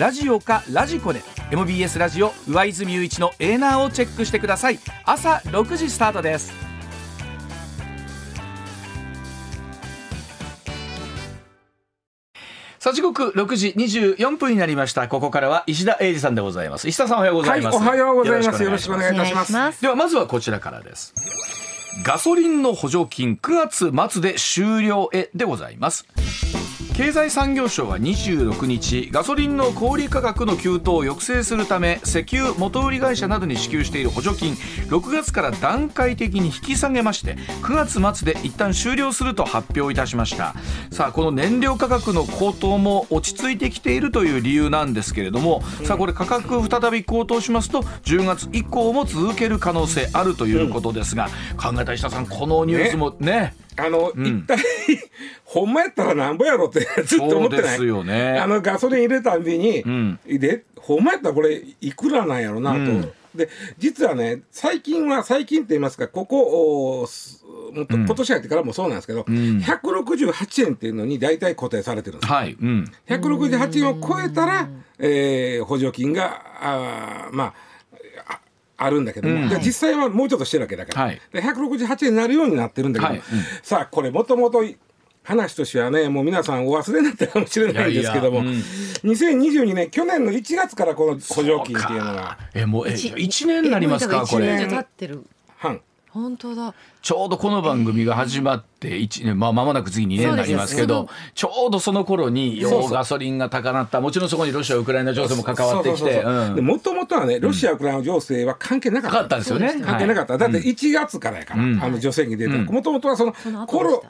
ラジオかラジコで MBS ラジオ上泉雄一のエーナーをチェックしてください。朝6時スタートです。さあ時刻6時24分になりました。ここからは石田英二さんでございます。石田さんおはようございます、はい、おはようございます。よろしくお願いいたします。ではまずはこちらからです。ガソリンの補助金9月末で終了へでございます経済産業省は26日ガソリンの小売価格の急騰を抑制するため石油元売り会社などに支給している補助金6月から段階的に引き下げまして9月末で一旦終了すると発表いたしました。さあこの燃料価格の高騰も落ち着いてきているという理由なんですけれどもさあこれ価格再び高騰しますと10月以降も続ける可能性あるということですが、考えた石田さんこのニュースもね。ね。あの、うん、一体ほんまやったらなんぼやろって ずっと思ってない。ですよ、ね、あのガソリン入れたんびに、うん、でほんまやったらこれいくらなんやろなと、うん、で実はね最近は最近って言いますかここも今年やってからもそうなんですけど、うん、168円っていうのに大体固定されてるんです、はい。うん、168円を超えたら、えー、補助金があまああるんだけども、うん、実際はもうちょっとしてるわけだから、はい、で168円になるようになってるんだけど、はい。うん、さあこれもともと話としてはねもう皆さんお忘れになったかもしれないんですけどもいやいや、うん、2022年去年の1月からこの補助金っていうのが。えもうえ1年になりますかこれ。経ってる。半本当だ。ちょうどこの番組が始まって1年、まあ、間もなく次2年になりますけどちょうどその頃にようガソリンが高なったもちろんそこにロシアウクライナ情勢も関わってきてもともとはねロシアウクライナ情勢は関係なかった,、んですよね。関係なかった、だって1月からやから、あの女性に出てもともとはそのコロ,、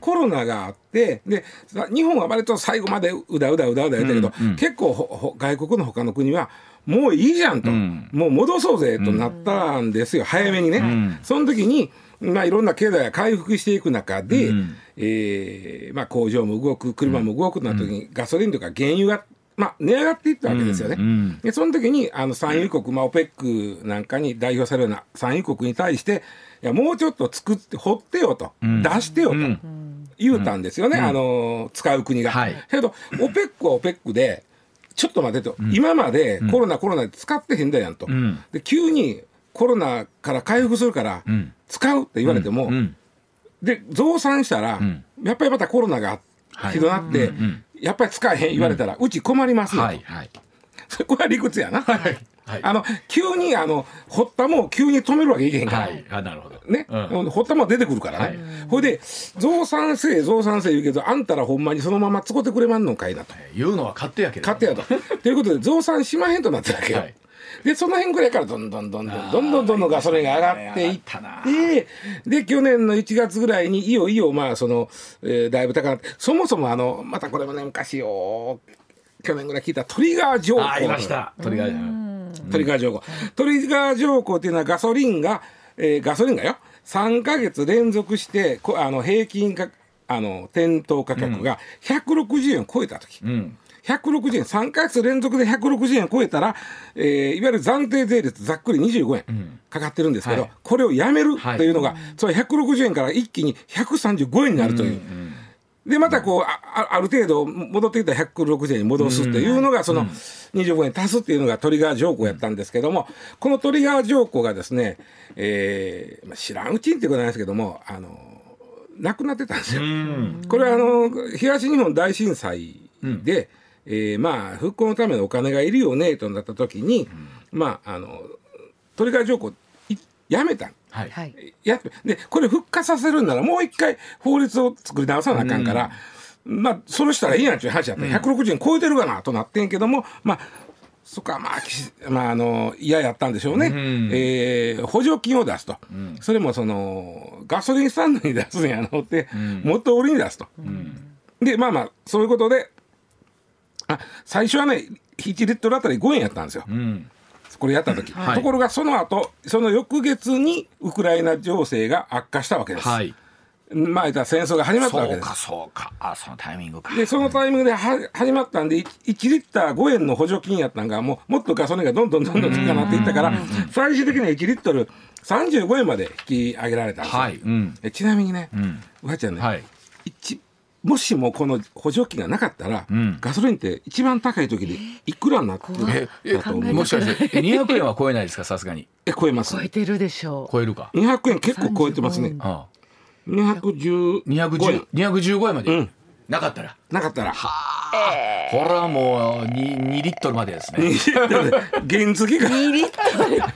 コロナがあってで日本は割と最後までうだうだうだうだやったけど、結構外国の他の国はもういいじゃんと、もう戻そうぜとなったんですよ、早めにね。その時にまあ、いろんな経済が回復していく中で、うん、えー、まあ、工場も動く車も動くな時に、ガソリンとか原油がまあ、値上がっていったわけですよね。うん。うん、でその時にあの産油国、まあ、オペックなんかに代表されるような産油国に対していやもうちょっと作って掘ってよと、うん、出してよと、言うたんですよね、あの使う国が。はい、けどオペックはオペックでちょっと待てと、今までコロナコロナで使ってへんだやんと。で急にコロナから回復するから使うって言われても、で増産したら、やっぱりまたコロナがひどなって、やっぱり使えへん言われたら、うち困りますよ、はいはい、これは理屈やな。はいはい、あの急にあの堀田も急に止めるわけいけへんから、はい、あなるほど。ね、うん、堀田も出てくるからね、ほ、いで増産せ増産せ言うけどあんたらほんまにそのまま使ってくれまんのかいなと。言うのは勝手やけど勝手やと。ということで増産しまへんとなってるわけよ、はい。でその辺ぐらいからどんどんどんどんどんどんどんどんガソリンが上がっていってで去年の1月ぐらいにいよいよまあその、えー、だいぶ高くなってそもそもあのまたこれもね昔よ去年ぐらい聞いたトリガー条項。ありました。トリガートリガー条項。トリガー条項っていうのはガソリンが、えー、ガソリンがよ。3か月連続してこあの平均かあの店頭価格が160円を超えた時、うん。160円、3か月連続で160円超えたら、えー、いわゆる暫定税率ざっくり25円かかってるんですけど、うんはい、これをやめるというのが、はい、つまり160円から一気に135円になるという。うんうんでまたこうあある程度戻ってきた160円に戻すっていうのがその25円足すっていうのがトリガー条項やったんですけどもこのトリガー条項がですね、えーまあ、知らんうちにってことなんですけどもあのなくなってたんですよ。これはあの東日本大震災で、えー、まあ復興のためのお金がいるよねとなった時に、うん、まああのトリガー条項やめた。はい、やでこれ復活させるんならもう一回法律を作り直さなあかんから、うん、まあそれしたらいいやんっていう話だった、うん、160円超えてるかなとなってんけどもまあそこはまあ、まあ、あの嫌やったんでしょうね、うん、えー、補助金を出すと、うん、それもそのガソリンスタンドに出すんやのって、うん、元売りに出すと、うん、でまあまあそういうことであ最初はね1リットルあたり5円やったんですよ、うん、これやった時、はい。ところがその後その翌月にウクライナ情勢が悪化したわけです、はい。まあ戦争が始まったわけです。そうかそうか。あそのタイミングか。でそのタイミングでは始まったんで 1, リッター5円の補助金やったんがもうもっとガソリンがどんどんどんどん高くなっていったから最終的には1リットル35円まで引き上げられたんですよ、はい。うん。えちなみにね、ん。うわちゃんね、はい。一もしもこの補助金がなかったら、ん。ガソリンって一番高い時でいくらになってるええだと思うもしかして200円は超えないですか？さすがに。え超えます。超えてるでしょう。超えるか？200円結構超えてますね。あ215 210円。215円まで、うんなかったら。なかったら。これはもう 2, 2リットルまでですね。原付が。2リットル。いや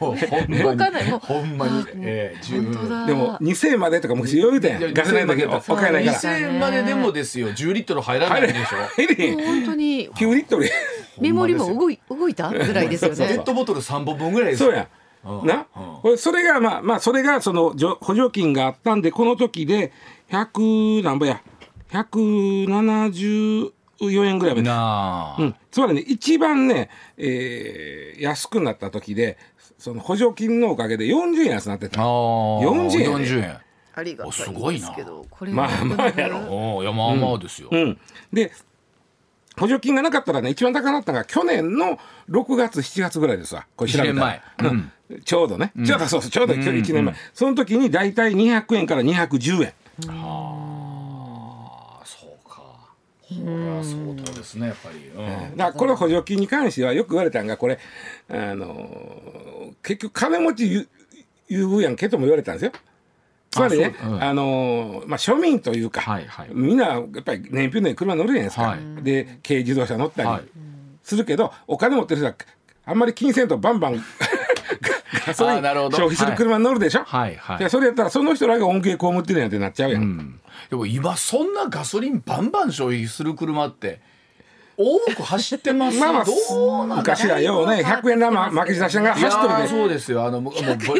もうほんまに。動かない。もう。ほんまに。あええ十分。本当だ。でも2000円までとか昔余裕だいやよガソリンだけどお買えないから。そう2000円まででもですよ。10リットル入らないでしょ。本当に。9リットルや。メモリも動い動いた？ぐらいですよね。ペッ。トボトル。3本分ぐらいです。よそうや。うん。な？これそれがまあまあそれがそのじょ補助金があったんでこの時で100何ぼや174円ぐらいまで。なあ、うん、つまりね一番ね、えー安くなった時でその補助金のおかげで40円安くなってた。ああ40円40円。ありがおすたいごいな。んですけど、これまあまあやろいやまあまあですよ、うん、で補助金がなかったらね一番高くなったのが去年の6月7月ぐらいですわ。これ調べたら。一年前。うん。ちょうどね、ちょうどそうそうちょうど1年前、その時に大体200円から210円。ああこれは相当ですねやっぱり、うん。だからこの補助金に関してはよく言われたんがこれあのー結局金持ち優優遇やんけとも言われたんですよ。つまりねあ、ううん。のーまあ、庶民というか、はいはい。みんなやっぱり燃費のいい車乗るじゃないですか、はい。で軽自動車乗ったりはい。するけど、お金持ってる人はあんまり金銭とバンバンガソリンあーなるほど。消費する車に乗るでしょ、はい。はい。じゃあそれやったらその人らが恩恵被ってるやんってなっちゃうやん。うんでも今そんなガソリンバンバン消費する車って 多く走ってますまあまあどうなんだ？昔はようね100円玉巻き出しながら走っとるでーそうですよ。あのもう ブ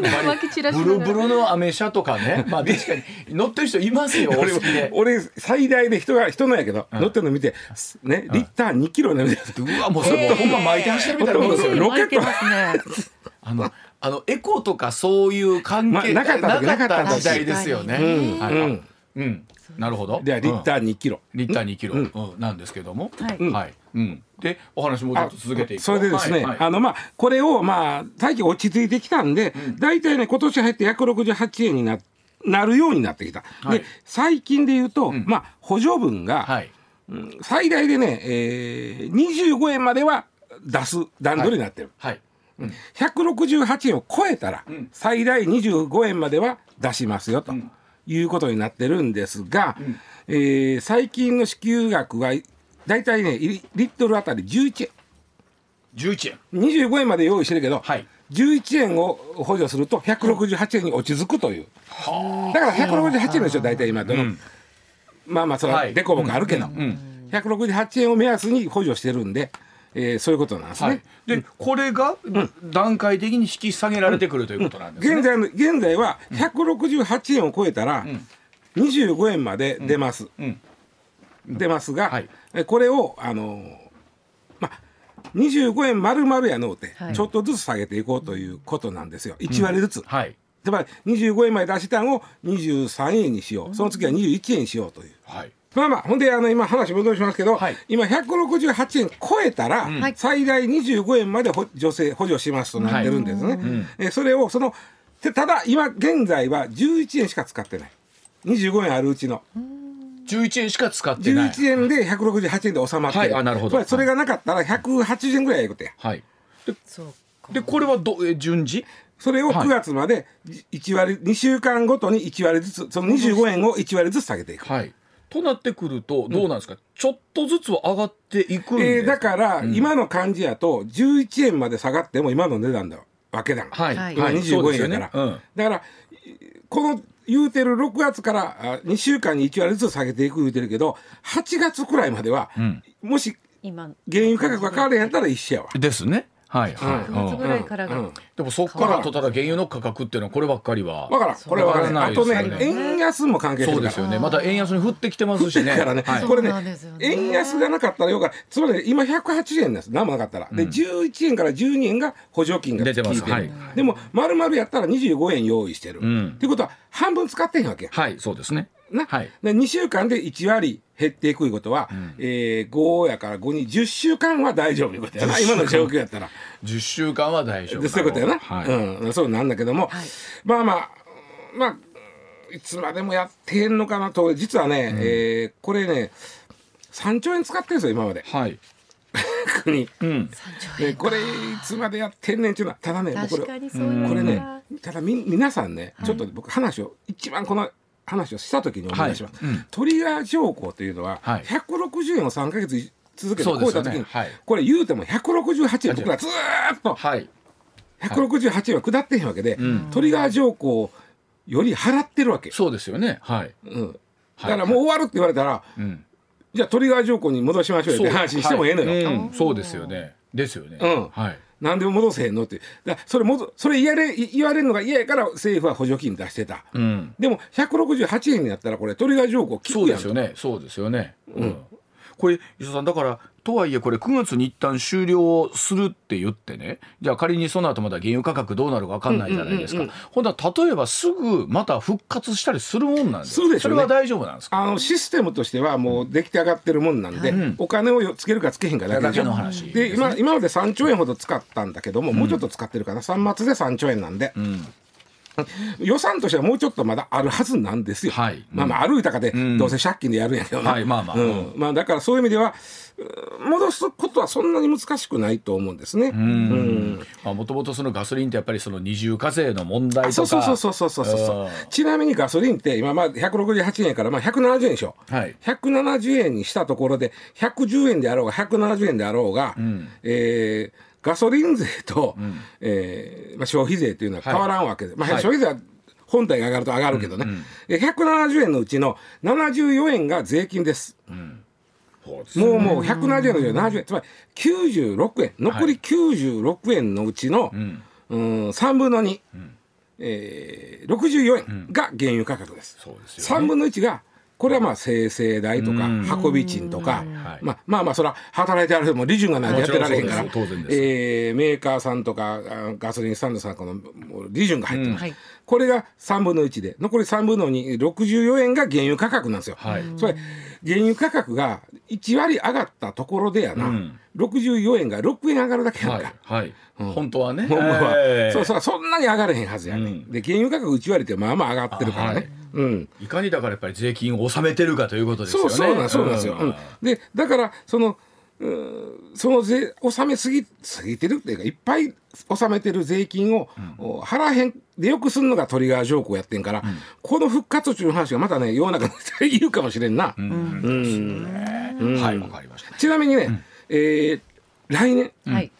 ルブルのアメ車とかね。まあ確かに。乗ってる人いますよ 俺最大で人が人のやけど、乗ってるの見てねリッター2キロのみたいなうわもうほんま巻いて走ってるみたい。なもんですよロケット。あのあのエコとかそういう関係、まあなかった時代ですよね。うんうんなるほど。ではリッター、ー2キロ、リッター2キロ、うん。なんですけども、はい。はい、うん、でお話もうちょっと続けていくとそれでですね、はい。はい。あのまあこれをまあ最近落ち着いてきたんで、大体ね今年入って168円にななるようになってきた、はい。で最近で言うと、まあ補助分が、はい。うん最大でね、えー、25円までは出す段取りになってる、はい。168円を超えたら、ん。最大25円までは出しますよということになってるんですが、えー最近の支給額は大体ねリリットルあたり11 11円。円。25円まで用意してるけど、はい。11円を補助すると168円に落ち着くという、だから168円でしょ大体今どの、うん。まあまあそれははい。デコボコあるけど、うん。168円を目安に補助してるんで、えーそういうことなんですね。はい。でこれが段階的に引き下げられてくるということなんですね、現在の現在は168円を超えたら25円まで出ます、うん。出ますが、はい。えこれをあのーまあ25円丸々やのうて、はい。ちょっとずつ下げていこうということなんですよ。1割ずつ、はい。つまり25円まで出したんを23円にしよう。その次は21円にしようという。はいまあまあほんであの今話戻しますけど、はい。今168円超えたら、はい。最大25円まで補助成補助しますとなってるんですね。ん。えそれをそのでただ今現在は11円しか使ってない。25円あるうちの。11円しか使ってない。11円で168円で収まってる、はい。あなるほど。それがなかったら180円ぐらいやことやはい。そうか。でこれはどえ順次？それをはい。9月まで1割2週間ごとに1割ずつその25円を1割ずつ下げていく。はいとなってくるとどうなんですか、ちょっとずつは上がっていくんですえーだから、今の感じやと11円まで下がっても今の値段だわけだはい、はい。今そう25ですよね円やから、うん。だからこの言うてる6月からあ2週間に1割ずつ下げていく言うてるけど8月くらいまでは、ん。もし今。原油価格が変わるんやったら一緒やわ。ですねはい。はい、9月ぐらいからが、うん。でもそこからとただ原油の価格っていうのはこればっかりは。わからん。これわからん。わからないあとねですよね円安も関係してるから。そうですよね。また円安に降ってきてますしね。だからね、はい。これね。円安がなかったらよかつまり今180円なんです。何もなかったら、で11円から12円が補助金が出てます。はい。でも丸々やったら25円用意してる、ん。っていうことは半分使ってへんわけ。はい。そうですねな、はい。で2週間で1割減っていくいうことは、えー5やから5に10週間は大丈夫いうことやな。今の状況やったら。10週間は大丈夫。でそういうことやな、はい。うん、そうなんだけども、はい。まあまあまあいつまでもやってんのかなと。実はね、えーこれね3兆円使ってるんですよ今まで。はい。国。うん。でこれいつまでやってんねんっていうのはただね僕確かにそういうのこれねがただみ皆さんねちょっと僕話を一番この話をした時にお願いします、はい。うん。トリガー条項というのは、はい。160円を3か月続けて超えた時に、ねはい。これ言うても168円僕らずーっとはい。168円は下ってへんわけで、トリガー条項より払ってるわけ、そうですよね。はい。うん、だからもう終わるって言われたら、うん。じゃあトリガー条項に戻しましょうよって話してもええのよ、はい。うん。そうですよね。ですよね。うん。はいなんで戻せへんのって。だそれもどそれ言われ言われるのが嫌やから政府は補助金出してた、うん。でも168円になったらこれトリガー条項効くやんそうですよね。そうですよね。うんこれ伊佐さんだからとはいえこれ9月に一旦終了するって言ってねじゃあ仮にその後また原油価格どうなるか分かんないじゃないですか、ほんなら例えばすぐまた復活したりするもんなんですそうでね。れは大丈夫なんですか？あのシステムとしてはもう出来上がってるもんなんで、お金をよつけるかつけへんかだけだけの話。で今今まで3兆円ほど使ったんだけども、もうちょっと使ってるかな。3末で3兆円なんで、予算としてはもうちょっとまだあるはずなんですよ。はい。まあまあ歩いたかで、ん。どうせ借金でやるんやけどな、はいまあまあ。うん。まあだからそういう意味ではう戻すことはそんなに難しくないと思うんですね。うん。もともとそのガソリンってやっぱりその二重課税の問題とか。そうそうそうそうそうそうちなみにガソリンって今まあ168円からまあ170円でしょ、はい。170円にしたところで110円であろうが170円であろうが、えーガソリン税と、えーまあ、消費税というのは変わらんわけで、まあ、はい。消費税は本体が上がると上がるけどね、え170円のうちの74円が税金です。そうですもうもう170円のうちの70円。つまり96円。残り96円のうちの、うん、3分の2、えー、64円が原油価格です。そうですよね。3分の1がこれはまあ生成代とかうん。運び賃とか、はい。まあ、まあまあそれは働いてある人も利潤がないとやってられへんからえーメーカーさんとかあガソリンスタンドさんこの利潤が入ってます、はい。これが3分の1で残り3分の264円が原油価格なんですよ。はい。それ原油価格が1割上がったところでやな、うん。64円が6円上がるだけやんか。はい。はい、本当はね、ほんまは。えー。そうそうそんなに上がれへんはずやね、うん。で原油価格1割ってまあまあ上がってるからね、はいうん。いかにだからやっぱり税金を納めてるかということですよね。そうそうなんそうなんですよ、うん。でだからそのその税納めすぎすぎてるっていうかいっぱい納めてる税金を、お払えへんでよくすんのがトリガー条項やってんから、この復活中の話がまたね世の中の人いるかもしれんな、うん。はい、わかりました。ちなみにね、えー来年はい。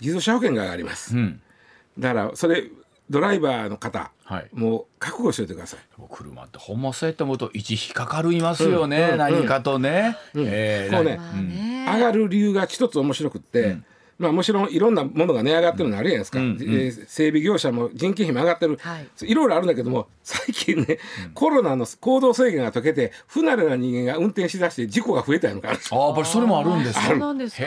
自動車保険が上がります、うん、だからそれドライバーの方、はい。もう覚悟しておいてください。もう車ってほんまそうやって思うと一引っかかるいますよね、うん何かとね。えーこうねまあね。上がる理由が一つ面白くって、まあもちろんいろんなものが値上がってるのあるじゃないですか、うんえー整備業者も人件費も上がってる、はい。いろいろあるんだけども最近ね、コロナの行動制限が解けて不慣れな人間が運転しだして事故が増えたのかあーやっぱりそれもあるんですそうか。なんですか。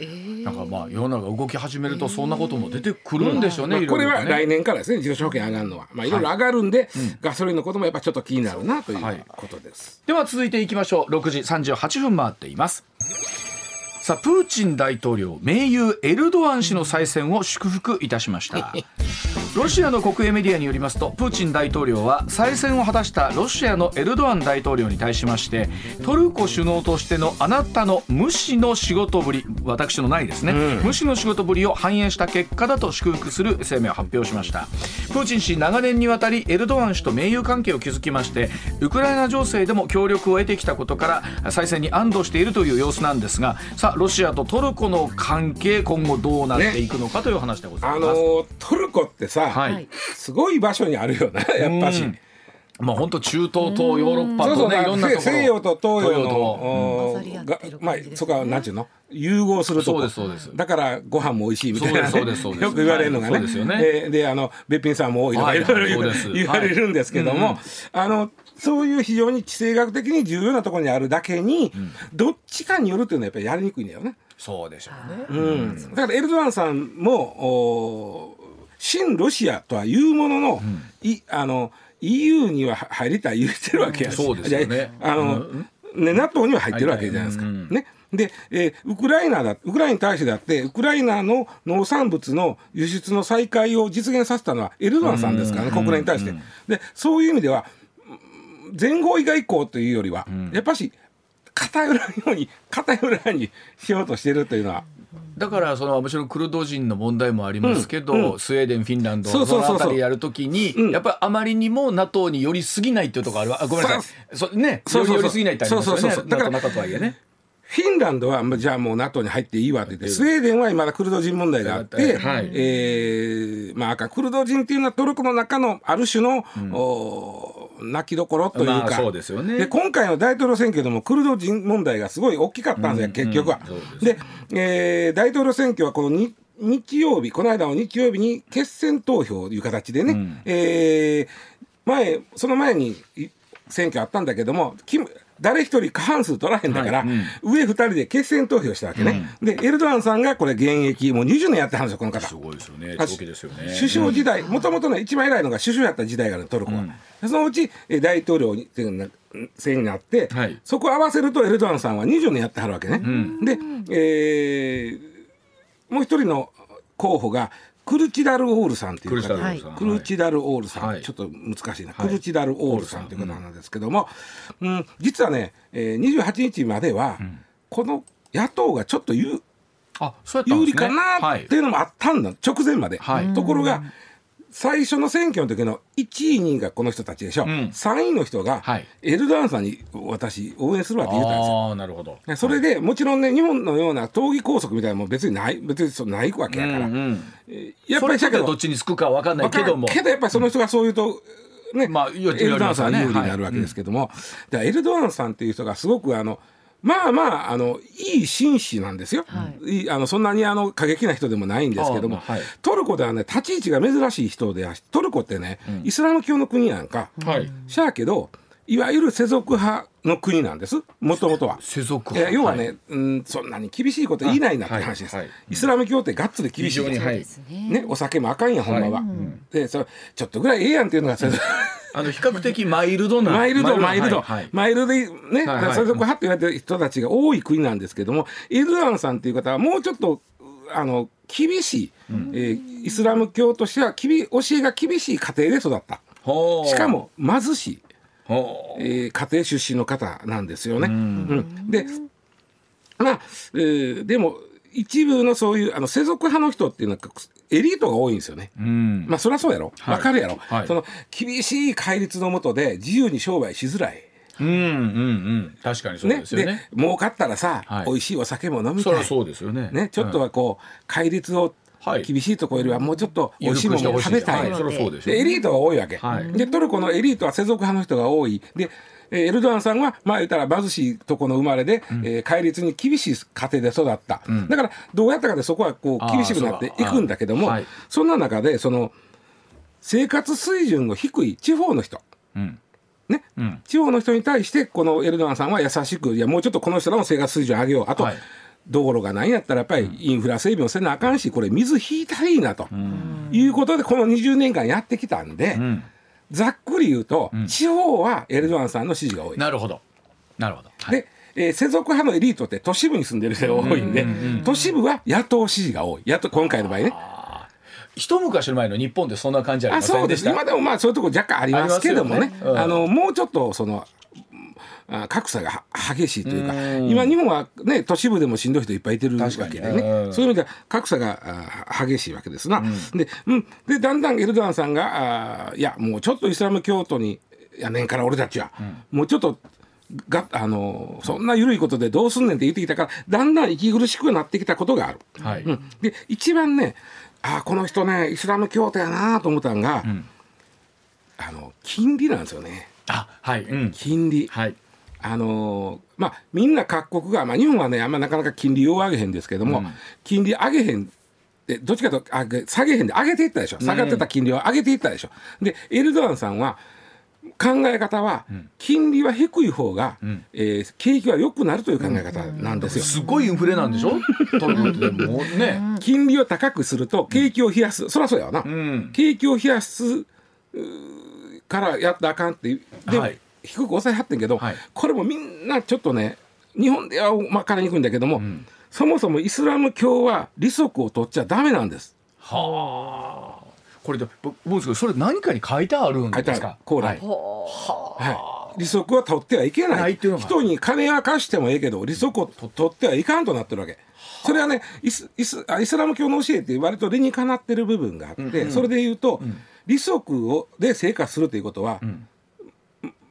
へえー。なんかまあ世の中動き始めるとそんなことも出てくるんでしょうね。まあ、これは来年からですね自動車保険上がるのは、まあ、いろいろ上がるんで、ガソリンのこともやっぱちょっと気になるなというはい。ことです。では続いていきましょう。6時38分回っていますさあプーチン大統領盟友エルドアン氏の再選を祝福いたしました。ロシアの国営メディアによりますとプーチン大統領は再選を果たしたロシアのエルドアン大統領に対しましてトルコ首脳としてのあなたの無視の仕事ぶり私のないですね、無視の仕事ぶりを反映した結果だと祝福する声明を発表しました。プーチン氏長年にわたりエルドアン氏と盟友関係を築きましてウクライナ情勢でも協力を得てきたことから再選に安堵しているという様子なんですがさあロシアとトルコの関係今後どうなっていくのかという話でございます、あのートルコってさ、はい、はいすごい場所にあるよなやっぱし。うんまあ本当中東とヨーロッパそうそうとねいろんなところ。西洋と東洋と。まあそこはなんちゅうの？融合すると。こそうですそうです。だからご飯も美味しいみたいな、ね、よく言われるのがね,、はいそうですよね。えーであのべっぴんさんも多いとかはいいろいろ言われるんですけども、はい。あのそういう非常に地政学的に重要なところにあるだけに、どっちかによるっていうのはやっぱりやりにくいんだよね。そうでしょうね。うん、だからエルドアンさんもお親ロシアとはいうものの,、いあの EU には入りたい言ってるわけや。しそうですよね。ああの、ね NATO には入ってるわけじゃないですか。ね。で、えーウクライナだウクライナに対してだってウクライナの農産物の輸出の再開を実現させたのはエルドアンさんですからね、国連に対して。でそういう意味ではうん全合意外交というよりは、やっぱし偏らんように偏らんようにしようとしてるというのは。だからそのもちろんクルド人の問題もありますけど、うん。うスウェーデンフィンランドそのあたりやるときに、うん。やっぱりあまりにも NATO に寄りすぎないっていうところあるわ。あごめんなさい。そね寄りすぎないってありますよね NATO 中とはいえねフィンランドはまあじゃあもう NATO に入っていいわって言ってスウェーデンはまだクルド人問題があって、はい。えーまあ赤クルド人っていうのはトルコの中のある種の、お泣きどころというか、まあそうですよね。で今回の大統領選挙でもクルド人問題がすごい大きかったんですよ、結局は。そうです。で、えー大統領選挙はこのに日曜日この間の日曜日に決選投票という形でね、えー前その前にい選挙あったんだけどもキム誰一人過半数取らへんだから、はい。うん。上二人で決選投票したわけね、でエルドアンさんがこれ現役もう20年やってはるんですよこの方。すごいですよね。あ長期ですよね。首相時代もともとね一番偉いのが首相やった時代があるトルコは、そのうちえ大統領にっていうのが選になって、はい。そこを合わせるとエルドアンさんは20年やってはるわけね、で、えーもう一人の候補がクルチダルオールさんっていう方。クルチダルオールさん。クルチダルオールさん、はい。ちょっと難しいな、はい。クルチダルオールさんという方なんですけども、うん。実はね、えー、28日までは、この野党がちょっと有あそうやっね。有利かなはいっていうのもあったんだ、直前まで、はい。ところが最初の選挙の時の1位2位がこの人たちでしょ、ん。3位の人が、はい。エルドアンさんに私応援するわって言ったんですよああなるほど。でそれでもちろんね日本のような党議拘束みたいなのも別にない別にそうないわけやから、うんうん。えーやっぱりだけどっちにつくかわかんないけども。けどやっぱりその人がそういうと、ねまあエルドアンさんは有利になるわけですけども、だからエルドアンさんっていう人がすごくあのまあまああのいい紳士なんですよ、い。いあのそんなにあの過激な人でもないんですけども、あまあはい。トルコではね立ち位置が珍しい人でトルコってね、イスラム教の国やんか、はい。しゃあけどいわゆる世俗派の国なんです。もともとは。世俗えー要はね、い。うん、そんなに厳しいこと言いないなって話です、あはいはい。イスラム教ってがっつり厳しい。ですね。ね、お酒もあかんやんほんまは、はいでそれちょっとぐらいええやんっていうのが、あの比較的マイルドな。マイルドマイルド、マイルド。でね、はいはい。それでこうはって言われてる人たちが多い国なんですけどもエルドアンさんっていう方はもうちょっとあの厳しい、えーイスラム教としてはきび教えが厳しい家庭で育った。ほう。しかも貧しい、えー家庭出身の方なんですよね。うん。でまあ、えーでも一部のそういうあの世俗派の人っていうのはエリートが多いんですよね。うん。まあそりゃそうやろ、はい。わかるやろ、はい。その厳しい戒律のもとで自由に商売しづらい。うんうんうん。確かにそうねですよね。儲かったらさ、はい。美味しいお酒も飲みたい。そりゃそうですよね。ね、ちょっとはこう戒律をはい。厳しいところよりはもうちょっと美味しいものを食べたい、はいそりゃそうですよでエリートが多いわけ、はい。でトルコのエリートは世俗派の人が多い。でえーエルドアンさんはまあ言ったら貧しいとこの生まれで、えー戒律に厳しい家庭で育った、だからどうやったかでそこはこう厳しくなっていくんだけどもそうはい。そんな中でその生活水準の低い地方の人。うん。ね、うん。地方の人に対してこのエルドアンさんは優しくいやもうちょっとこの人らの生活水準上げよう。あと、はい。道路がないんやったらやっぱりインフラ整備もせなあかんしこれ水引いたらいいなと、いうことでこの20年間やってきたんで、うんざっくり言うと、地方はエルドアンさんの支持が多い。なるほど。なるほど。はい。で、えー世俗派のエリートって都市部に住んでる人が多いんで、都市部は野党支持が多い。野党今回の場合ね。一昔前の日本ってそんな感じありあませそうでんです。今でもまあそういうとこ若干ありますけどもね。あね。うん。あのもうちょっとそのあ格差がは激しいというかうん。今日本はね都市部でもしんどい人いっぱいいてるわけでね。うん。そういう意味では格差があ激しいわけですな。で,、うん、でだんだんエルドアンさんがあいやもうちょっとイスラム教徒にやねんから俺たちは、もうちょっとがあのそんな緩いことでどうすんねんって言ってきたからだんだん息苦しくなってきたことがある。はい。うん、で一番ねあこの人ねイスラム教徒やなと思ったのが、あの金利なんですよね。あはい。うん。金利。はいあのーまあみんな各国が、まあ、日本はねあんまなかなか金利を上げへんですけども、うん。金利上げへんでどっちかというとあげ下げへんで上げていったでしょ。下がってた金利を上げていったでしょ、でエルドアンさんは考え方は、金利は低い方が、えー景気は良くなるという考え方なんですよ。すごいインフレなんでしょ？ね。金利を高くすると景気を冷やす、そりゃそうやわな、うん。景気を冷やすからやったらあかんってで、はい低く抑えはってんけど、はい。これもみんなちょっとね日本では分かりにくいんだけども、そもそもイスラム教は利息を取っちゃダメなんです。はあ。これで僕思うんですけどそれ何かに書いてあるんですか？コーラはい。はい、利息は取ってはいけない。ないっていうのが。人に金は貸してもええけど利息を取ってはいかんとなってるわけ。それはねイスイスあイスラム教の教えって割と理にかなってる部分があって、それで言うと、利息をで生活するということは、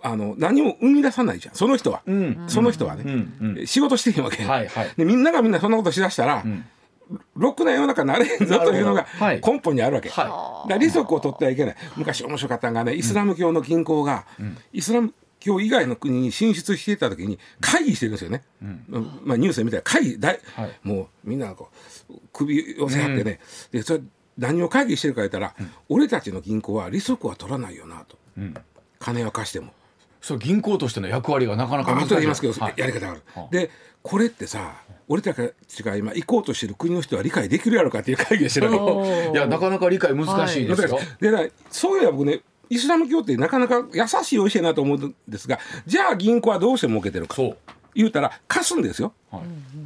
あの何も生み出さないじゃん。その人は、ん。その人はね、うん仕事してへんわけ、はいはい。でみんながみんなそんなことしだしたら、ろくな世の中になれへんぞというのが根本にあるわけ、はい。だから利息を取ってはいけない。昔面白かったのがねイスラム教の銀行が、イスラム教以外の国に進出していた時に会議してるんですよね、まあ、ニュースで見たら会議大、はい。もうみんなこう首寄せ合ってね、でそれ何を会議してるか言ったら、俺たちの銀行は利息は取らないよなと、金は貸しても。そう銀行としての役割がなかなか難しい。あ後で言いますけど、はい。やり方がある、はあでこれってさ俺たちが今行こうとしてる国の人は理解できるやろかっていう会議をしてるいやなかなか理解難しいですよ、でだからそういうのは僕ねイスラム教ってなかなか優しい教えなと思うんですがじゃあ銀行はどうして儲けてるか。そう。言うたら貸すんですよ。はい。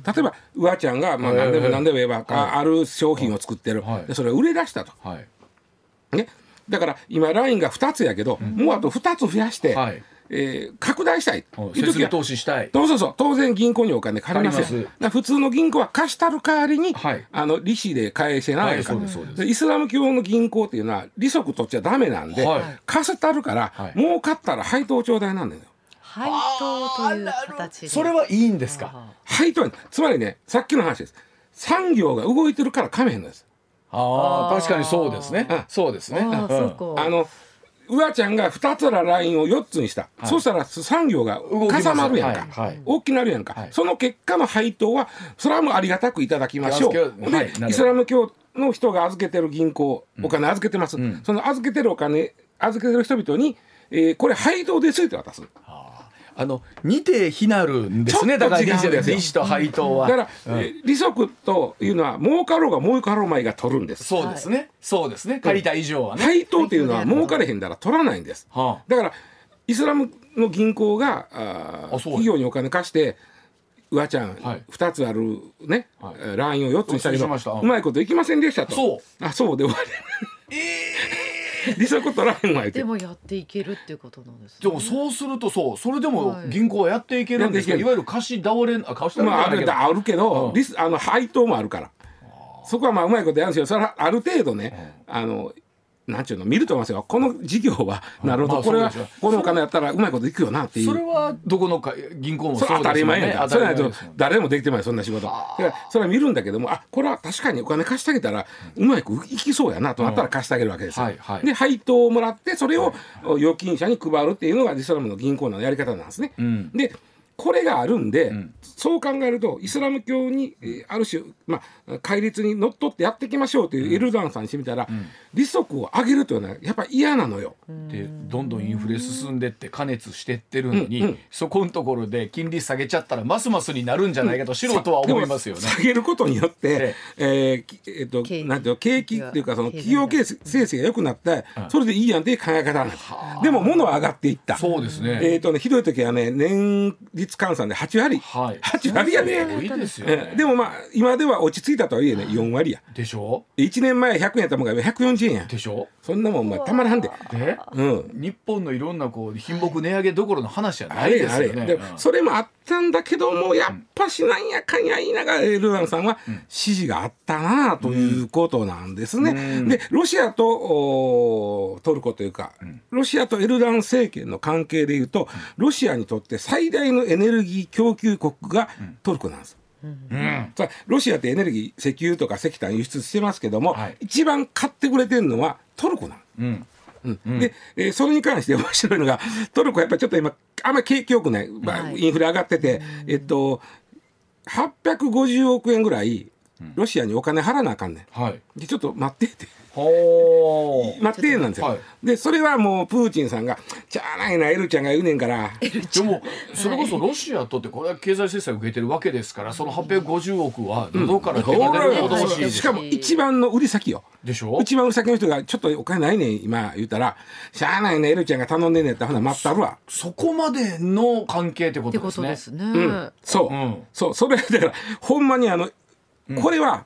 例えばうわちゃんが、まあ、ええ何でもええ何でも言えば、あある商品を作ってる、はい。でそれを売れ出したと、はい。ね、だから今ラインが2つやけど、もうあと2つ増やして、はいえー拡大したい。という時は設備投資したい。そうそうそう。当然銀行にお金借ります。だから普通の銀行は貸したる代わりに、はい。あの利子で返してなはいいか、そうですそうです。イスラム教の銀行っていうのは利息取っちゃダメなんで、はい。貸せたるから、はい。儲かったら配当頂戴なんだよ。配当という形で。それはいいんですか？配当つまりねさっきの話です。産業が動いてるから噛めへんのです。ああ確かにそうですね。うん。そうですね。あのうわちゃんが2つのラインを4つにした、そうしたら産業が動きますかさまるやんか、はい。はい。大きなるやんか、はい。その結果の配当はそれはもうありがたくいただきましょう、で、イスラム教の人が預けてる銀行お金預けてます、その預けてるお金預けてる人々に、えーこれ配当ですって渡す。あの似て非なるんですね。だからちょっと違うんですよ。利子と配当は。だから、えー利息というのは儲かろうが儲かろうまいが取るんです。そうですね。そうですね。借りた以上はね。配当っていうのは儲かれへんだら取らないんです。はあだからイスラムの銀行があ企業にお金貸してうわちゃん、はい。2つあるね、はい。えーラインを4つにしたけど4つにしました。うまいこといきませんでしたと。そう。あそうで終わり、利息取らへんわ言って。でもやっていけるっていうことなんです、でもそうするとそうそれでもはい。銀行はやっていけるんですけど、やっていいわゆる貸し倒れ貸し倒れまああるあるけど、うん。リスあの配当もあるから。そこはまあうまいことやるんですよ。それはある程度ね、あのなんちゅうの見ると思いますよこの事業はなるほど、まあこれはこのお金やったらうまいこといくよなっていう。それはどこのか銀行もそれ当たり前やん。か。当たそれないと誰でもできてないそんな仕事。それは見るんだけども、あこれは確かにお金貸してあげたらうまくいきそうやなとなったら貸してあげるわけですよ。はいはい。で配当をもらってそれを預金者に配るっていうのがイスラムの銀行のやり方なんですね。ん。でこれがあるんで、んそう考えるとイスラム教に、えーある種、まあ、戒律にのっとってやっていきましょうというエルドアンさんにしてみたら、利息を上げるというのはやっぱり嫌なのよ。でどんどんインフレ進んでって加熱してってるのに、うんうんそこのところで金利下げちゃったらますますになるんじゃないかと素人は思いますよね。下げることによって、えーきえっと景気なんていうの景気っていうかその企業経成績が良くなって、それでいいやんっていう考え方なんです。でも物は上がっていった。そうですね。えっとねひどい時はね年率換算で8割、はい。8割やね。いですよえね。でもまあ今では落ち着いたとはいえね4割や。でしょ？1年前100円やったもんが140円や。でしょ？そんなもんまあたまらんで。で？うん。日本のいろんなこう品目値上げどころの話じゃないですよね。でうんそれもあったんだけどもやっぱしなんやかんや言いながらエルドアンさんは支持があったなということなんですね。うん。でロシアとおトルコというか、ロシアとエルドアン政権の関係でいうとロシアにとって最大のエネルギー供給国がトルコなんです。うん。ロシアってエネルギー石油とか石炭輸出してますけども、はい。一番買ってくれてるのはトルコなんです。うん。うん。で、えーそれに関して 面白いのがトルコやっぱりちょっと今あんまり景気よくない、まあはい。インフレ上がってて、えっと850億円ぐらいロシアにお金払わなあかんねはい。んでちょっと待ってって。ほ 待ってなんですよ、はい。でそれはもうプーチンさんが「じゃあないなエルちゃんが言うねんから。でも それこそロシアとってこれは経済制裁を受けてるわけですからその850億は喉から手が出るほど欲ししかも一番の売り先よ。でしょ？一番売り先の人が「ちょっとお金ないねん今」言うたら「しゃあないねエルちゃんが頼んでんねん」ってほな待ったるわ。そこまでの関係ってこってとですね。ことですね。そう、うん。そう。それだからほんまにあの、これは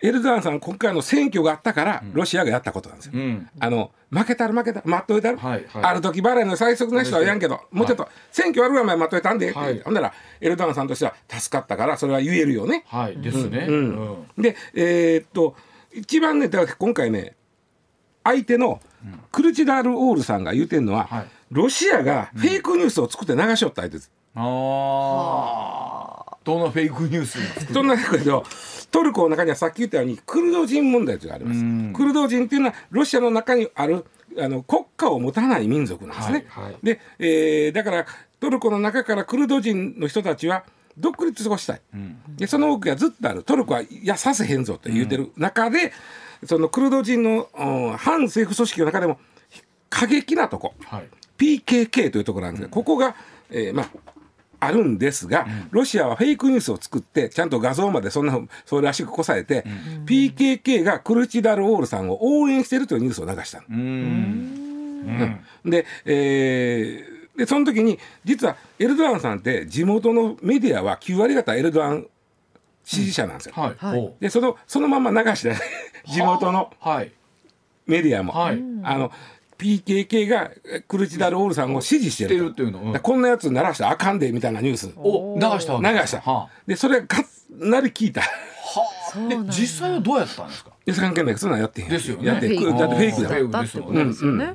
エルドアンさん今回の選挙があったからロシアがやったことなんですよ。うん。あの負けたら負けた待っといたる、はいはい。ある時払いの最速な人はやんけど、もうちょっと選挙あるわ前待っといたんで、はい。ほんならエルドアンさんとしては助かったからそれは言えるよね。はいですね。うん。うん。でえーっと一番ねだから今回ね相手のクルチダール・オールさんが言うてんのは、はい。ロシアがフェイクニュースを作って流しよった相手です。ああどのフェイクニュースなんなトルコの中にはさっき言ったようにクルド人問題というのがあります。うん。クルド人っていうのはロシアの中にあるあの国家を持たない民族なんですね。はいはい。で、えーだからトルコの中からクルド人の人たちは独立をしたい。でその多くがずっとある。トルコはいやさせへんぞと言うてる中で、そのクルド人の、うん反政府組織の中でも過激なとこ、はい。PKK というところなんですが、ここが、えーまああるんですが、ロシアはフェイクニュースを作ってちゃんと画像までそんな それらしくこさえて、PKK がクルチダルオールさんを応援しているというニュースを流したの。うん。で,、えーでその時に実はエルドアンさんって地元のメディアは9割方エルドアン支持者なんですよ。はい。はい。ほでそのそのまま流して地元のメディアも、はい。あの PKK がえクルチダルオールさんを支持してるっていうの。こんなやつ鳴らしたらあかんでみたいなニュース。お流したわ流した、けはでそれがかなり聞いた。そうなんだ。あで実際はどうやったんですか？で関係ないそんなんやってへん。ですよね。やってフェイクだってフェイクですよね。は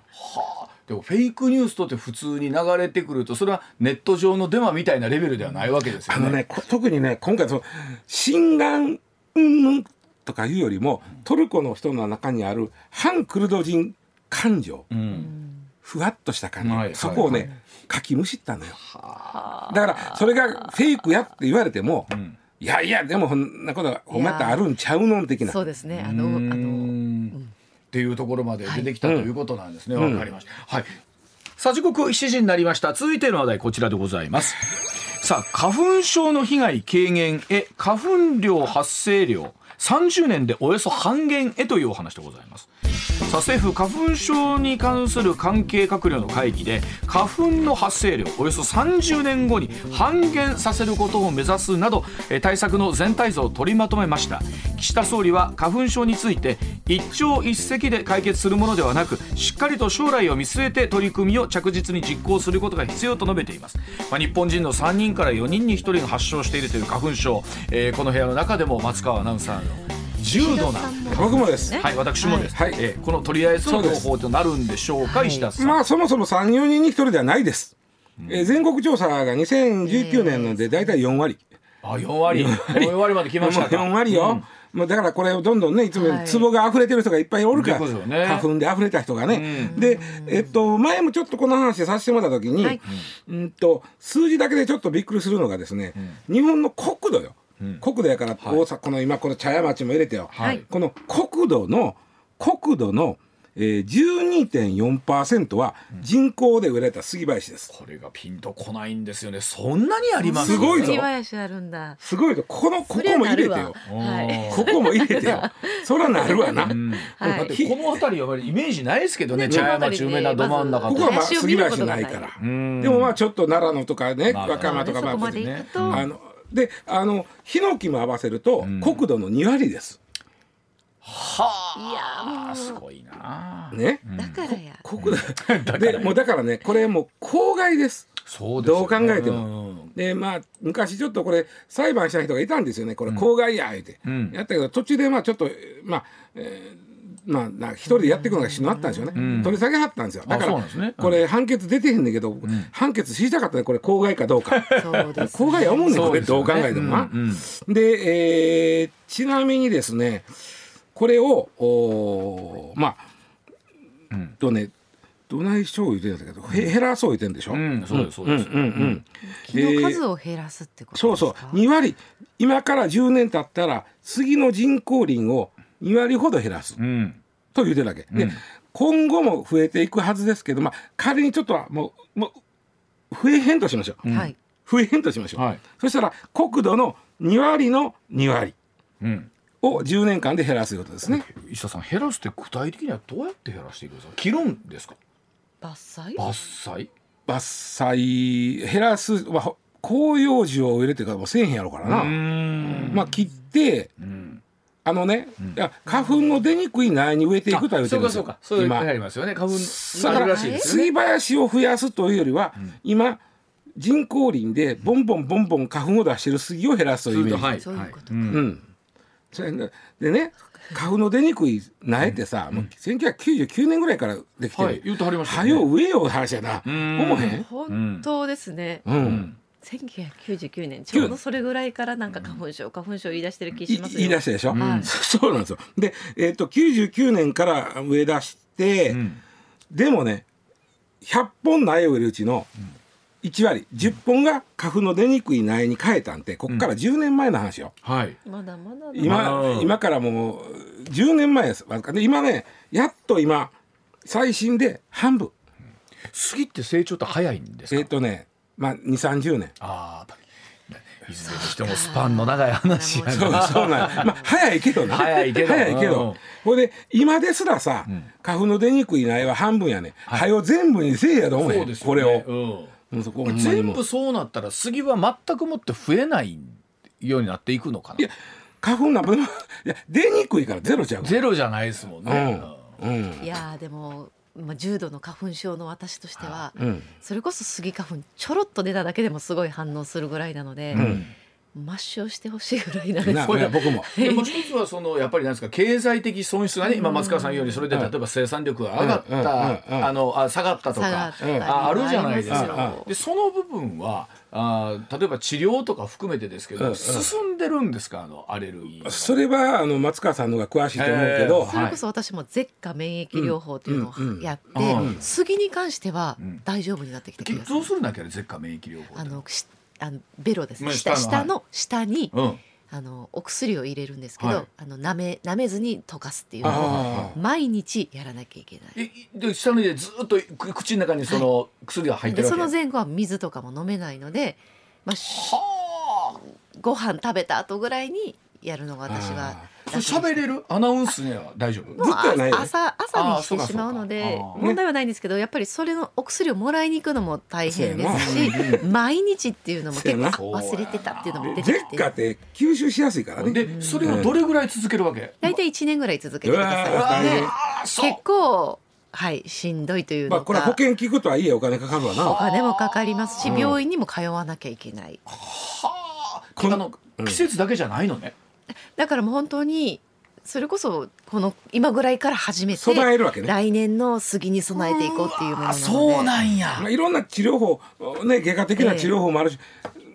あでもフェイクニュースとって普通に流れてくるとそれはネット上のデマみたいなレベルではないわけですよね。あのねこ特にね今回その心眼うんとかいうよりもトルコの人の中にある反クルド人感情。うん、ふわっとした感じ、はいそこをね、はいかきむしったのよ。だからそれがフェイクやって言われても、ん。いやいやでもこんなことがほんまあるんちゃうのん的な。そうですね。あのあのん。っていうところまで出てきた、はいということなんですね。わ、かりました。はい。さあ時刻7時になりました。続いての話題こちらでございます。さあ花粉症の被害軽減へ花粉量発生量30年でおよそ半減へというお話でございます。さあ政府花粉症に関する関係閣僚の会議で花粉の発生量およそ30年後に半減させることを目指すなど対策の全体像を取りまとめました。岸田総理は花粉症について一朝一夕で解決するものではなくしっかりと将来を見据えて取り組みを着実に実行することが必要と述べています、まあ、日本人の3人から4人に1人が発症しているという花粉症、えーこの部屋の中でも松川アナウンサー重度な。僕もです、ね。はい、私もです、はい。えーこのとりあえずのそうです方法となるんでしょうか、石田さん。まあそもそも3、4人に1人ではないです、えー全国調査が2019年ので大体4割。あ、4割、4割。まで来ましたか。4割よ、もうだからこれをどんどんねいつもはい。壺が溢れてる人がいっぱいおるから、というですよね。花粉で溢れた人がね、でえっと前もちょっとこの話させてもらった時に、はい。うんと数字だけでちょっとびっくりするのがですね、日本の国土よ、国土やから大阪、この今この茶屋町も入れてよ、はいこの国土の国土の、えー、12.4%は人工で植えられた杉林です。これがピンとこないんですよね。そんなにあります？すごいぞ杉林あるんだ。すごいとこのここも入れてよ。はい。ここも入れてよ。そ らなるわな。うんはいだってこの辺りはイメージないですけどね。ね茶屋町梅田ど真ん中ことこはまあ杉林ないから。うんでもまあちょっと奈良のとかね、まあ和歌山とかまあまで行くと、あのであのヒノキも合わせると国土の2割です。はあ、すごいな。ね。だからや。国土でもうだからねこれもう公害です。そうどう考えても。うんでまあ昔ちょっとこれ裁判した人がいたんですよね。これ公害や言うて、ん。やったけど途中でまあちょっとまあ、えーまあな一人でやっていくのがしんどかったんですよね、ん。取り下げはったんですよ。だかあそうなんですね。らこれ判決出てへんねんけど、判決知りたかったねこれ公害かどうか。そうです。公害や思うねんこれどう考えてもな、うんうんで、えーちなみにですねこれをおーまあ、うん。とねどないしょう言うてんだけどへ減らそう言うてんでしょ、うんそうですそうです、うんうんうん。木の数を減らすってことそうですか、そう2割。今から10年経ったら杉の人工林を2割ほど減らす。うん。と言うてるわけ、でうん。今後も増えていくはずですけど、まあ、仮にちょっとはもうもう増えへんとしましょう、はい。増えへんとしましょう、はい。そしたら国土の2割の2割うん。を10年間で減らすいうことですね。石田さん減らすって具体的にはどうやって減らしていくんですか？切るんですか？伐採？伐採？伐採減らす、まあ、広葉樹を植えるっていうかもうせえへんやろからな、ん。まあ切ってうんあのね、いや花粉の出にくい苗に植えていくとは言ってるんですよ。そうかそうか。今。ありますよね。花粉だからあるらしいですよね。杉林を増やすというよりは、今人工林でボンボンボンボン花粉を出してる杉を減らすというイメージ、はい。そういうことか。うん。ででね花粉の出にくい苗ってさ、もう1999年ぐらいからできてる、はい。言うとはりましたはよ植えよう話やな。ん。思へん？本当ですね、うん、うん1999年ちょうどそれぐらいからなんか花粉症花粉症言い出してる気いしますよ言い出したでしょ、はい。そうなんですよ。で、えっと99年から植え出して、うん。でもね100本苗を植えるうちの1割10本が花粉の出にくい苗に変えたんてこっから10年前の話よ、はい。まだまだだ。今うん今からもう10年前です。わずか。で今ねやっと今最新で半分。杉って成長って早いんですか？えっ、とねまあ2 3 0年ああいずれにしてもスパンの長い話やそうなそうなんまあ早いけどな。早いけど。早いけうん。どほいで今ですらさ、花粉の出にくい苗は半分やね、はよ全部にせえやと思うねそうですよこれを、うん。こ全部。そうなったら杉は全くもって増えないようになっていくのかな。いや花粉なんぼでもいや出にくいからゼロちゃうゼロじゃないですもんね、うん。うん。いやーでも、まあ、重度の花粉症の私としては、うん。それこそスギ花粉ちょろっと出ただけでもすごい反応するぐらいなので、うん抹消してほしいぐらいなんです。なこれいや僕も。でも一つはそのやっぱりなんですか経済的損失がね今松川さん言うようにそれで例えば生産力が上がったあのあ下がったとかああるじゃないですか。よ。でその部分はあ例えば治療とか含めてですけど進んでるんですか？あのアレルギーそれはあの松川さんの方が詳しいと思うけど、それこそ私も舌下免疫療法というのをやって、うん。杉に関してはん。大丈夫になってきた気がす。るどう。するんだっけ舌下免疫療法あのしあのベロですまあね下下の下に、うん。あのお薬を入れるんですけど、はい。あの舐め舐めずに溶かすっていうのをあ毎日やらなきゃいけない。えで下のでずっとく口の中にその薬が入ってでるわけ？その前後は水とかも飲めないので、まあ、ご飯食べた後ぐらいにやるのが私は喋れる？アナウンスには大丈夫？ずっとはないよね。朝朝にしてしまうので問題はないんですけどやっぱりそれのお薬をもらいに行くのも大変ですし毎日っていうのも結構忘れてたっていうのも出て舌き下ってて吸収しやすいからね。でそれをどれぐらい続けるわけ？大体1年ぐらい続けてくださいで結構はいしんどいというのまあこれは保か険聞くとはいえお金かかるわおな金もかかりますし病院にも通わなきゃいけない。はあ。あの季節だけじゃないのねだからもう本当にそれこそこの今ぐらいから始めて備えるわけね。来年の杉に備えていこうっていうものなので。そうなんや。まあいろんな治療法ね外科的な治療法もあるし、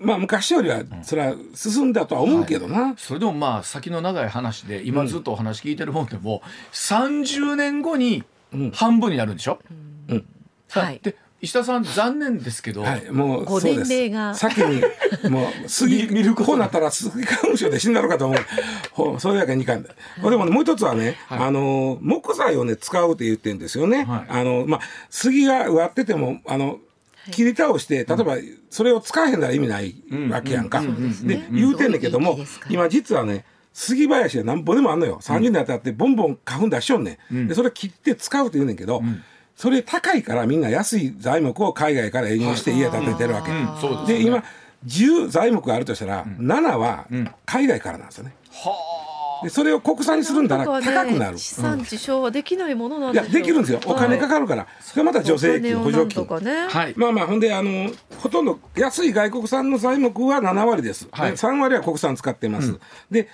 まあ昔よりはそれは進んだとは思うけどな、それでもまあ先の長い話で今ずっとお話聞いてるもんでも30年後に半分になるんでしょ、はい。で石田さん残念ですけど、はい、もうごそうです。年齢が。先にもう杉見ることこうなったら杉花粉症で死んだろうかと思う。ほうそれだけにいかん。だ、でもねもう一つはね、あの木材をね使うって言ってるんですよね、はい。あのまあ杉が植わっててもあの切り倒して例えばそれを使えへんなら意味ないわけやんか、で言うてんねんけども今実はね杉林はなんぼでもあんのよ。30年当たってボンボン花粉出しよんねん、でそれ切って使うって言うねんけど、それ高いからみんな安い材木を海外から輸入して家建ててるわけ、うんそうでねで今10材木があるとしたら、7は海外からなんですよね。でそれを国産にするんだら高くなる。地産地消はできないものなんいやできるんですよ。お金かかかるから。それまた助成金補助金。とかね、はいまあまあほんであのほとんど安い外国産の材木は7割です。はいで3割は国産使ってます。で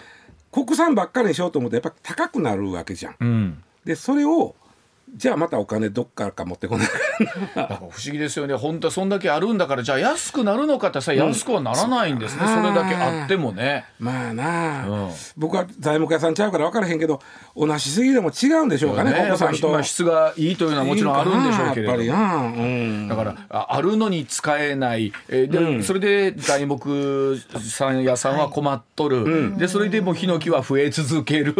国産ばっかりにしようと思うとやっぱ高くなるわけじゃん。うんでそれをじゃあまたお金どっからか持ってこない不思議ですよね。本当はそんだけあるんだからじゃあ安くなるのかってさ、安くはならないんですね、それだけあってもね。まあなあ、うん。僕は材木屋さんちゃうから分からへんけど同じすぎでも違うんでしょうかねね。お子さんと。まあ質がいいというのはもちろんあるんでしょうけれども。いいかな。やっぱりな、うん、だからああるのに使えない、えーでうん。それで材木さん屋さんは困っとる、でそれでもうヒノキは増え続ける、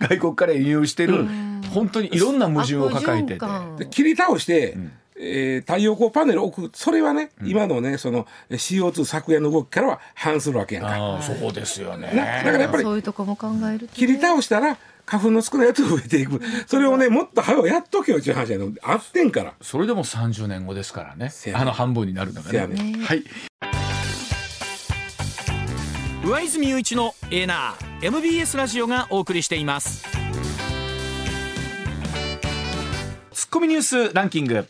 外国から輸入してる、本当にいろんな矛盾を抱えてて。悪循環で切り倒して、えー太陽光パネルを置く。それはね、今のねその CO2 削減の動きからは反するわけやんか。ああそうですよね。なだからやっぱりそういうとこも考えるとね。切り倒したら花粉の少ないやつが増えていく。それをねもっと早うやっとけよっていう話やのあってんから。それでも30年後ですからね。あの半分になるのがせやね。ねはい。上泉雄一のエー。ナー MBS ラジオがお送りしていますツッコミニュースランキング。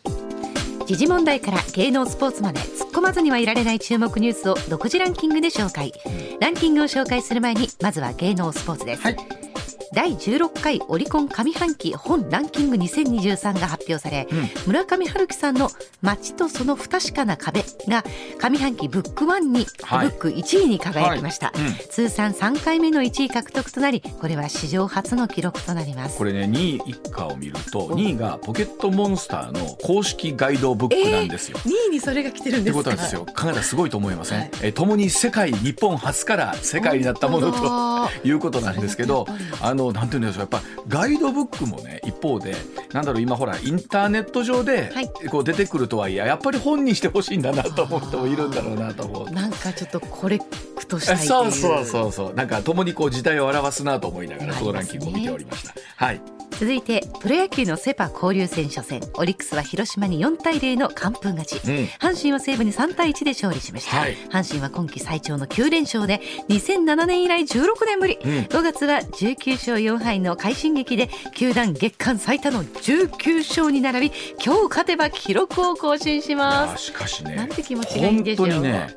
時事問題から芸能スポーツまで突っ込まずにはいられない注目ニュースを独自ランキングで紹介。ランキングを紹介する前にまずは芸能スポーツです、はい第16回オリコン上半期本ランキング2023が発表され、村上春樹さんの「街とその不確かな壁」が上半期ブック1に、はい。ブック1位に輝きました、はい。うん。通算3回目の1位獲得となりこれは史上初の記録となります。これね2位以下を見ると2位がポケットモンスターの公式ガイドブックなんですよ。2位にそれが来てるんってですか？ことなんですよ。考えたらすごいと思いません、はい。えー共に世界日本初から世界になったもの本と いうことなんですけどあのなんていうんですかやっぱガイドブックもね一方でなんだろう今ほらインターネット上ではい。こう出てくるとはいえやっぱり本にしてほしいんだなと思う人もいるんだろうなと思う。なんかちょっとコレクトしたいっていう。そうそうそうそう。なんか共にこう時代を表すなと思いながらあこのランキングを見ておりました。はい続いてプロ野球のセ・パ交流戦初戦。オリックスは広島に4対0の完封勝ち、うん。阪神は西武に3対1で勝利しました、はい。阪神は今季最長の9連勝で2007年以来16年ぶり、ん。5月は19勝4敗の快進撃で球団月間最多の19勝に並び今日勝てば記録を更新します。しかしね。なんて気持ちがいいんでしょう。本当にね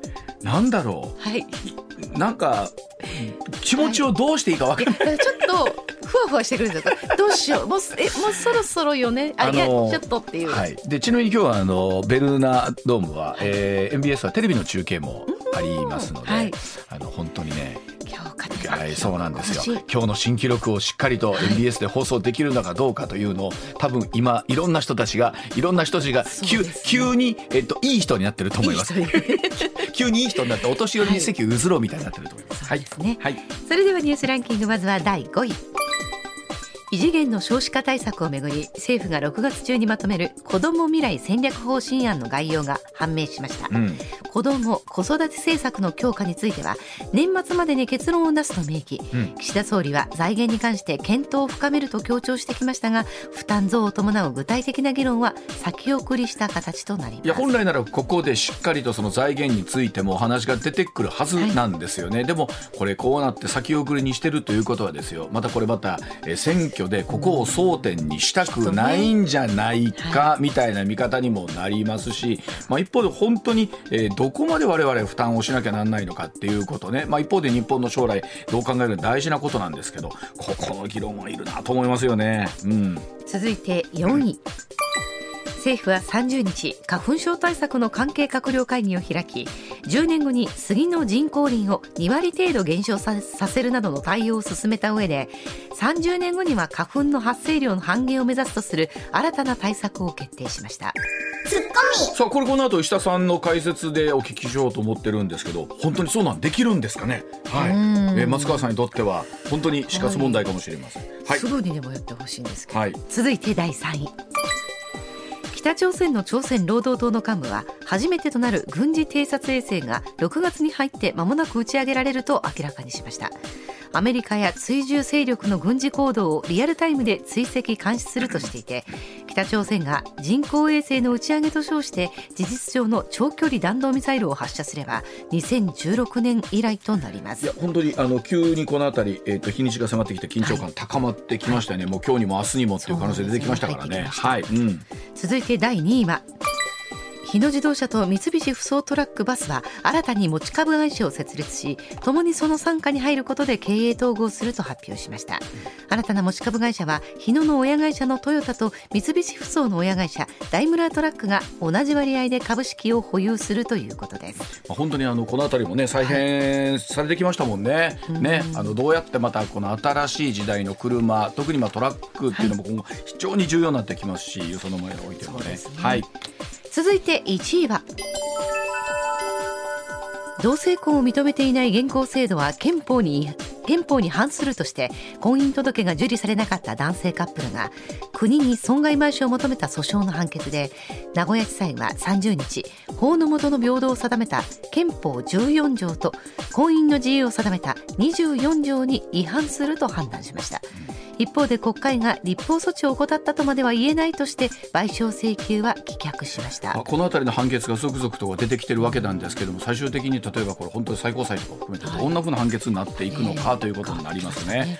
なんだろはい、なんか気持ちをどうしていいか分からない。ちょっとふわふわしてくるんですよ。どうしよう。もうすえもうそろそろよね？あ、あのーいやちょっとっていう、はい、でちなみに今日はあのベルナドームは、えー MBS はテレビの中継もありますので、はい。あの本当にね、はい、そうなんですよ。今日の新記録をしっかりと MBS で放送できるのかどうかというのを多分今いろんな人たちがいろんな人たちが急,、急に、えっと、いい人になってると思います。いい 急にいい人になってお年寄りに席譲ろうみたいになってると思います。そうですね。はい、はいそれではニュースランキングまずは第5位異次元の少子化対策をめぐり政府が6月中にまとめる子ども未来戦略方針案の概要が判明しました、うん。子ども子育て政策の強化については年末までに結論を出すと明記、うん。岸田総理は財源に関して検討を深めると強調してきましたが負担増を伴う具体的な議論は先送りした形となります。いや本来ならここでしっかりとその財源についてもお話が出てくるはずなんですよね、でもこれこうなって先送りにしてるということはですよ。またこれまたえー選挙でここを争点にしたくないんじゃないかみたいな見方にもなりますし、まあ、一方で本当にえどこまで我々負担をしなきゃなんないのかっていうことね、まあ、一方で日本の将来どう考えるの大事なことなんですけどここの議論はいるなと思いますよね。うん。続いて4位。政府は30日花粉症対策の関係閣僚会議を開き10年後に杉の人工林を2割程度減少ささせるなどの対応を進めた上で30年後には花粉の発生量の半減を目指すとする新たな対策を決定しました。さあこれこの後石田さんの解説でお聞きしようと思ってるんですけど本当にそうなんできるんですかね？はい、えー松川さんにとっては本当に死活問題かもしれません。はい。すぐにでもやってほしいんですけど。はい。続いて第3位北朝鮮の朝鮮労働党の幹部は初めてとなる軍事偵察衛星が6月に入って間もなく打ち上げられると明らかにしました。アメリカや追従勢力の軍事行動をリアルタイムで追跡監視するとしていて北朝鮮が人工衛星の打ち上げと称して事実上の長距離弾道ミサイルを発射すれば2016年以来となります。いや本当にあの急にこの辺り、えー、と日にちが迫ってきて緊張感高まってきましたよね、もう今日にも明日にもっていう可能性出てきましたからね。そうなんですよはい、うん、続いて第2位は日野自動車と三菱ふそうトラックバスは新たに持ち株会社を設立しともにその傘下に入ることで経営統合すると発表しました新たな持ち株会社は日野の親会社のトヨタと三菱ふそうの親会社ダイムラートラックが同じ割合で株式を保有するということです本当にあのこの辺りもね再編されてきましたもんね。ねあのどうやってまたこの新しい時代の車特にまあトラックっていうのも今後非常に重要になってきますし、輸送の前においてもね。ねはい。続いて1位は。同性婚を認めていない現行制度は憲法に憲法に反するとして婚姻届が受理されなかった男性カップルが国に損害賠償を求めた訴訟の判決で名古屋地裁は30日法の下の平等を定めた憲法14条と婚姻の自由を定めた24条に違反すると判断しました。一方で国会が立法措置を怠ったとまでは言えないとして賠償請求は棄却しました。あこの辺りの判決が続々と出てきてるわけなんですけども最終的に例えばこれ本当に最高裁とか含めてどんなふうな判決になっていくのかということになりますね。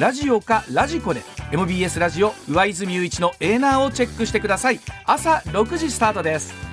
ラジオかラジコで MBS ラジオ上泉雄一のエーナーをチェックしてください。朝6時スタートです。